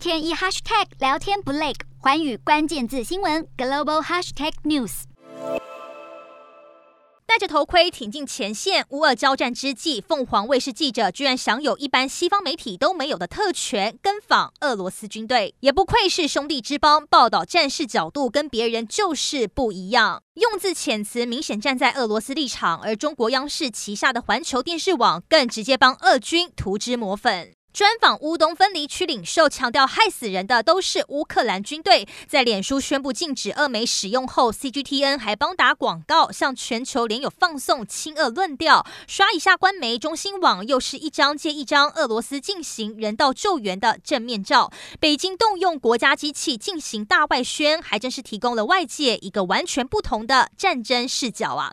天一 hashtag 聊天不累，寰宇关键字新闻 global hashtag news。戴着头盔挺进前线，乌俄交战之际，凤凰卫视记者居然享有一般西方媒体都没有的特权，跟访俄罗斯军队，也不愧是兄弟之邦，报道战事角度跟别人就是不一样，用字遣词明显站在俄罗斯立场，而中国央视旗下的环球电视网更直接帮俄军涂脂抹粉。专访乌东分离区领袖，强调害死人的都是乌克兰军队。在脸书宣布禁止俄媒使用后，CGTN 还帮打广告，向全球连友放送亲俄论调。刷一下官媒中新网，又是一张接一张俄罗斯进行人道救援的正面照。北京动用国家机器进行大外宣，还真是提供了外界一个完全不同的战争视角啊！